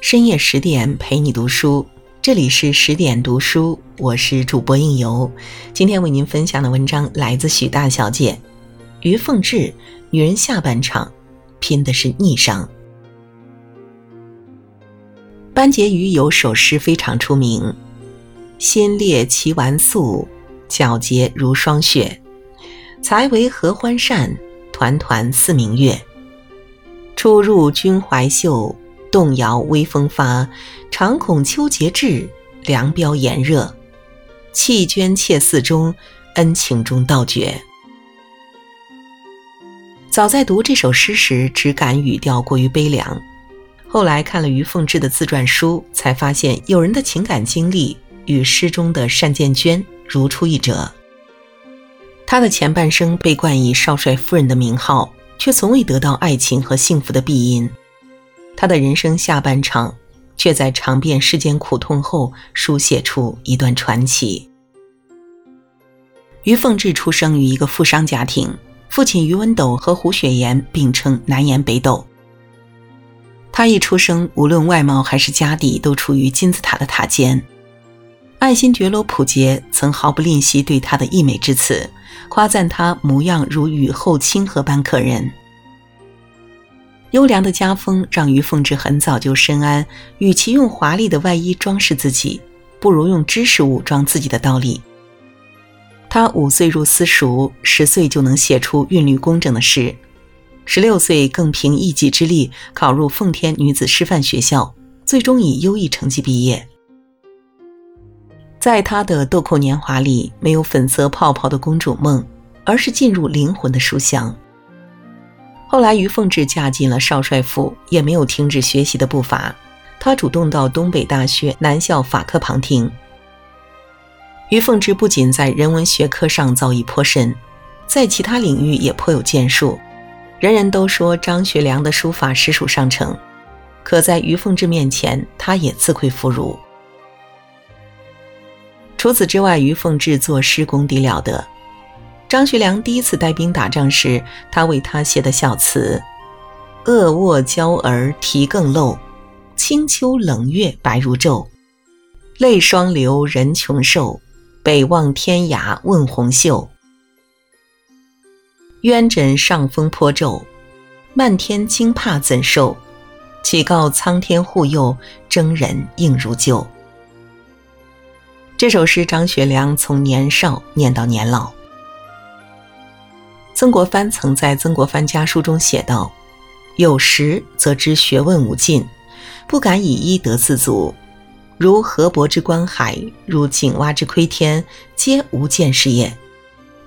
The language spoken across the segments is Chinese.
深夜十点陪你读书，这里是十点读书，我是主播应由。今天为您分享的文章来自许大小姐，于凤至。女人下半场拼的是逆商。班婕妤有首诗非常出名：“心烈其纨素，皎洁如霜雪。才为合欢扇，团团似明月。初入君怀袖。”动摇微风发，常恐秋节至，凉飙炎热。弃捐妾寺中，恩情中道绝。早在读这首诗时，只感语调过于悲凉。后来看了于凤至的自传书，才发现有人的情感经历与诗中的单建娟如出一辙。他的前半生被冠以少帅夫人的名号，却从未得到爱情和幸福的庇荫。他的人生下半场，却在尝遍世间苦痛后，书写出一段传奇。于凤至出生于一个富商家庭，父亲于文斗和胡雪岩并称南岩北斗。他一出生，无论外貌还是家底，都处于金字塔的塔尖。爱新觉罗溥杰曾毫不吝惜对他的溢美之词，夸赞他模样如雨后清河般可人。优良的家风让于凤至很早就深谙，与其用华丽的外衣装饰自己，不如用知识武装自己的道理。他五岁入私塾，十岁就能写出韵律工整的诗，十六岁更凭一己之力考入奉天女子师范学校，最终以优异成绩毕业。在他的豆蔻年华里，没有粉色泡泡的公主梦，而是进入灵魂的书香。后来，于凤至嫁进了少帅府，也没有停止学习的步伐。她主动到东北大学南校法科旁听。于凤至不仅在人文学科上造诣颇深，在其他领域也颇有建树。人人都说张学良的书法实属上乘，可在于凤至面前，他也自愧不如。除此之外，于凤至作诗功底了得。张学良第一次带兵打仗时，他为他写的小词：“恶卧娇儿啼更漏，清秋冷月白如昼。泪双流人穷瘦，北望天涯问红袖。鸳枕上风颇骤，漫天惊怕怎受？岂告苍天护佑，征人应如旧。”这首诗，张学良从年少念到年老。曾国藩曾在《曾国藩家书》中写道：“有时则知学问无尽，不敢以一得自足。如河伯之观海，如井蛙之窥天，皆无见识也。”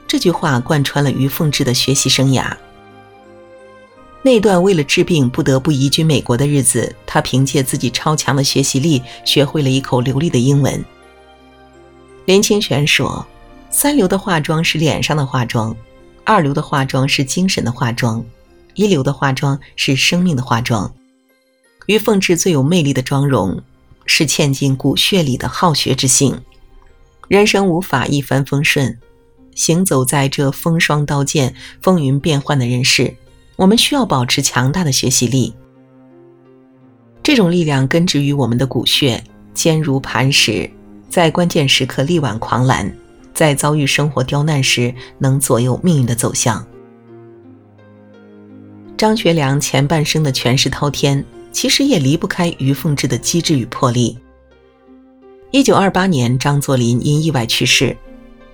这句话贯穿了于凤至的学习生涯。那段为了治病不得不移居美国的日子，他凭借自己超强的学习力，学会了一口流利的英文。林清玄说：“三流的化妆是脸上的化妆。”二流的化妆是精神的化妆，一流的化妆是生命的化妆。于凤至最有魅力的妆容，是嵌进骨血里的好学之性。人生无法一帆风顺，行走在这风霜刀剑、风云变幻的人世，我们需要保持强大的学习力。这种力量根植于我们的骨血，坚如磐石，在关键时刻力挽狂澜。在遭遇生活刁难时，能左右命运的走向。张学良前半生的权势滔天，其实也离不开于凤至的机智与魄力。一九二八年，张作霖因意外去世，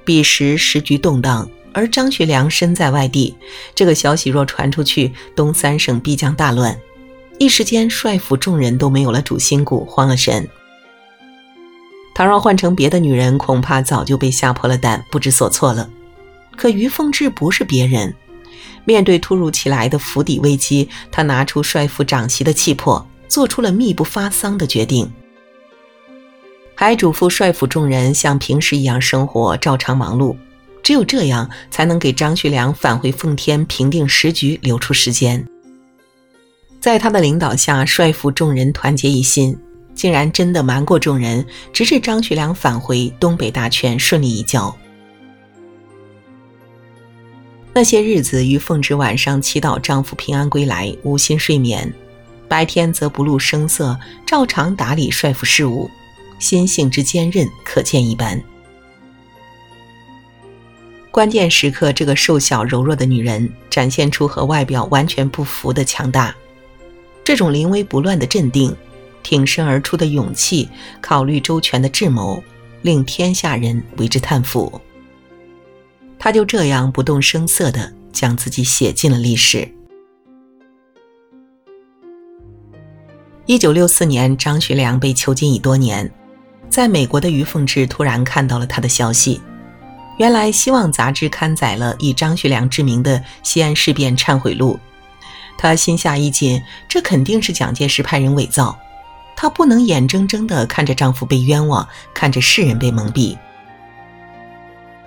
彼时时局动荡，而张学良身在外地，这个消息若传出去，东三省必将大乱，一时间帅府众人都没有了主心骨，慌了神。倘若换成别的女人，恐怕早就被吓破了胆，不知所措了。可于凤至不是别人，面对突如其来的府邸危机，他拿出帅府长媳的气魄，做出了密不发丧的决定，还嘱咐帅府众人像平时一样生活，照常忙碌。只有这样，才能给张学良返回奉天平定时局留出时间。在他的领导下，帅府众人团结一心。竟然真的瞒过众人，直至张学良返回东北大权顺利移交。那些日子，于凤至晚上祈祷丈夫平安归来，无心睡眠。白天则不露声色，照常打理帅府事务，心性之坚韧可见一斑。关键时刻，这个瘦小柔弱的女人展现出和外表完全不符的强大，这种临危不乱的镇定，挺身而出的勇气，考虑周全的智谋，令天下人为之叹服。他就这样不动声色地将自己写进了历史。一九六四年，张学良被囚禁已多年，在美国的于凤至突然看到了他的消息。原来，《希望》杂志刊载了以张学良之名的西安事变忏悔录。他心下一紧，这肯定是蒋介石派人伪造。她不能眼睁睁地看着丈夫被冤枉，看着世人被蒙蔽。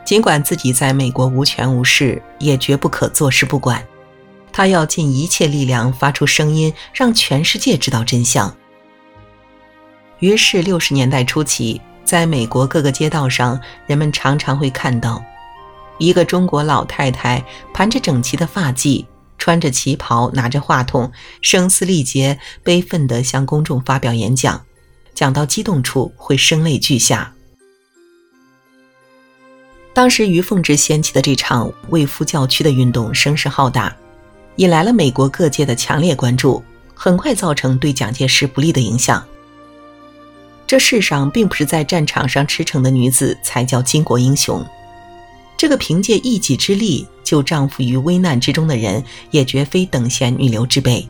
尽管自己在美国无权无势，也绝不可坐视不管。她要尽一切力量发出声音，让全世界知道真相。于是，六十年代初期。在美国各个街道上，人们常常会看到一个中国老太太盘着整齐的发髻，穿着旗袍，拿着话筒，声嘶力竭、悲愤地向公众发表演讲，讲到激动处会声泪俱下。当时于凤至掀起的这场为夫教区的运动声势浩大，引来了美国各界的强烈关注，很快造成对蒋介石不利的影响。这世上并不是在战场上驰骋的女子才叫巾帼英雄，这个凭借一己之力救丈夫于危难之中的人，也绝非等闲女流之辈。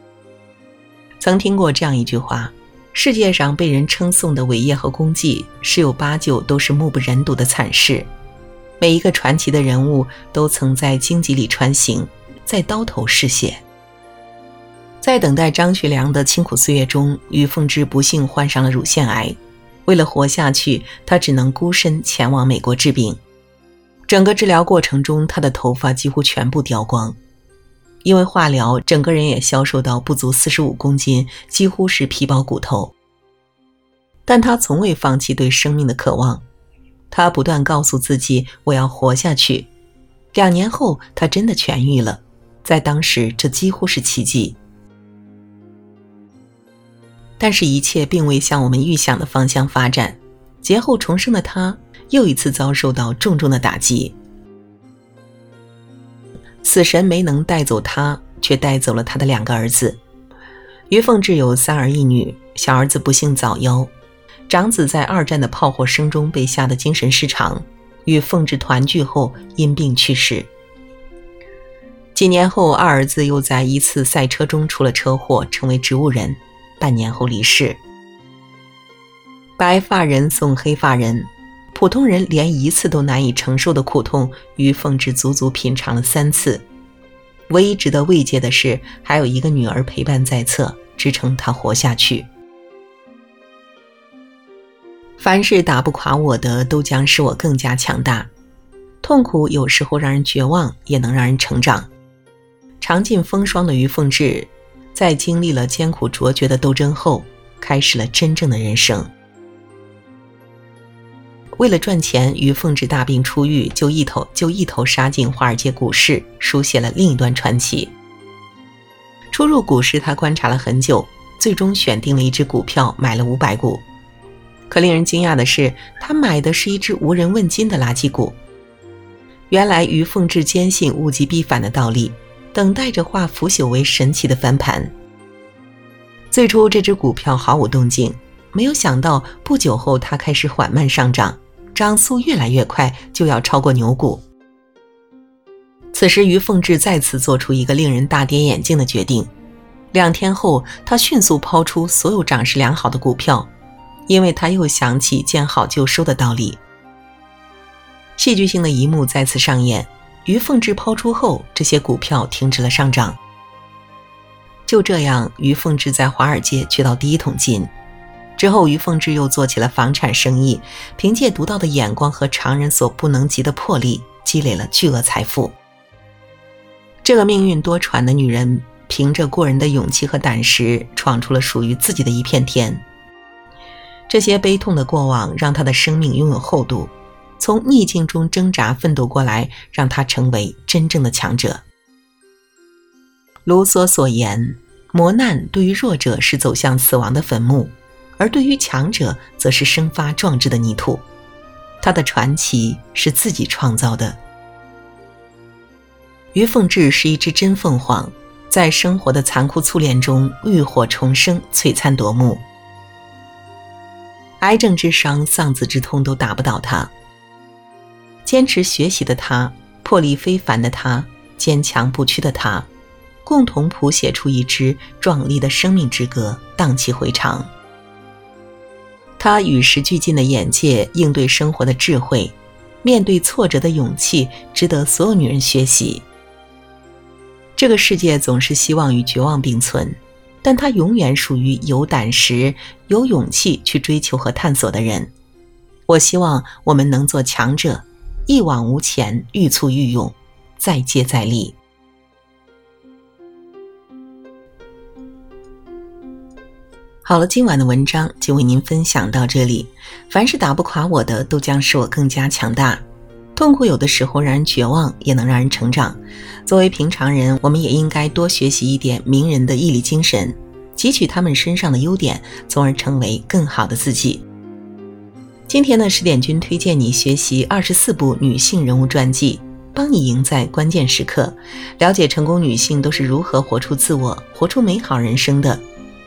曾听过这样一句话：世界上被人称颂的伟业和功绩，十有八九都是目不忍睹的惨事。每一个传奇的人物都曾在荆棘里穿行，在刀头嗜血。在等待张学良的清苦岁月中，于凤至不幸患上了乳腺癌。为了活下去，她只能孤身前往美国治病。整个治疗过程中，他的头发几乎全部掉光，因为化疗，整个人也消瘦到不足四十五公斤，几乎是皮包骨头。但他从未放弃对生命的渴望，他不断告诉自己：“我要活下去。”两年后，他真的痊愈了，在当时，这几乎是奇迹。但是，一切并未向我们预想的方向发展。劫后重生的他，又一次遭受到重重的打击。死神没能带走他，却带走了他的两个儿子。于凤至有三儿一女，小儿子不幸早夭，长子在二战的炮火声中被吓得精神失常，与凤至团聚后因病去世。几年后，二儿子又在一次赛车中出了车祸，成为植物人。半年后离世。白发人送黑发人，普通人连一次都难以承受的苦痛，于凤至足足品尝了三次。唯一值得慰藉的是，还有一个女儿陪伴在侧，支撑她活下去。凡是打不垮我的，都将使我更加强大。痛苦有时候让人绝望，也能让人成长。尝尽风霜的于凤至。在经历了艰苦卓绝的斗争后，开始了真正的人生。为了赚钱，于凤至大病初愈，就一头就一头杀进华尔街股市，书写了另一段传奇。初入股市，他观察了很久，最终选定了一只股票，买了五百股。可令人惊讶的是，他买的是一只无人问津的垃圾股。原来，于凤至坚信物极必反的道理。等待着化腐朽为神奇的翻盘。最初，这只股票毫无动静，没有想到不久后它开始缓慢上涨，涨速越来越快，就要超过牛股。此时，于凤至再次做出一个令人大跌眼镜的决定。两天后，他迅速抛出所有涨势良好的股票，因为他又想起见好就收的道理。戏剧性的一幕再次上演。于凤至抛出后，这些股票停止了上涨。就这样，于凤至在华尔街掘到第一桶金。之后，于凤至又做起了房产生意，凭借独到的眼光和常人所不能及的魄力，积累了巨额财富。这个命运多舛的女人，凭着过人的勇气和胆识，闯出了属于自己的一片天。这些悲痛的过往，让她的生命拥有厚度。从逆境中挣扎奋斗过来，让她成为真正的强者。卢梭所言：“磨难对于弱者是走向死亡的坟墓，而对于强者则是生发壮志的泥土。他的传奇是自己创造的。于凤至是一只真凤凰，在生活的残酷淬炼中浴火重生，璀璨夺目。癌症之伤、丧子之痛都打不倒他。坚持学习的他，魄力非凡的他，坚强不屈的他。共同谱写出一支壮丽的生命之歌，荡气回肠。他与时俱进的眼界，应对生活的智慧，面对挫折的勇气，值得所有女人学习。这个世界总是希望与绝望并存，但他永远属于有胆识、有勇气去追求和探索的人。我希望我们能做强者，一往无前，愈挫愈勇，再接再厉。好了，今晚的文章就为您分享到这里。凡是打不垮我的，都将使我更加强大。痛苦有的时候让人绝望，也能让人成长。作为平常人，我们也应该多学习一点名人的毅力精神，汲取他们身上的优点，从而成为更好的自己。今天呢，十点君推荐你学习二十四部女性人物传记，帮你赢在关键时刻，了解成功女性都是如何活出自我、活出美好人生的。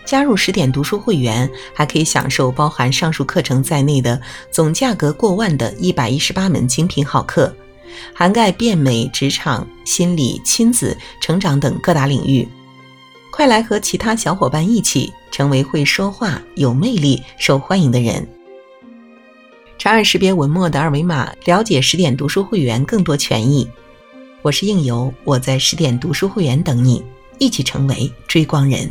加入十点读书会员，还可以享受包含上述课程在内的总价格过万的一百一十八门精品好课，涵盖变美、职场、心理、亲子、成长等各大领域。快来和其他小伙伴一起成为会说话、有魅力、受欢迎的人！长按识别文末的二维码，了解十点读书会员更多权益。我是应由，我在十点读书会员等你，一起成为追光人。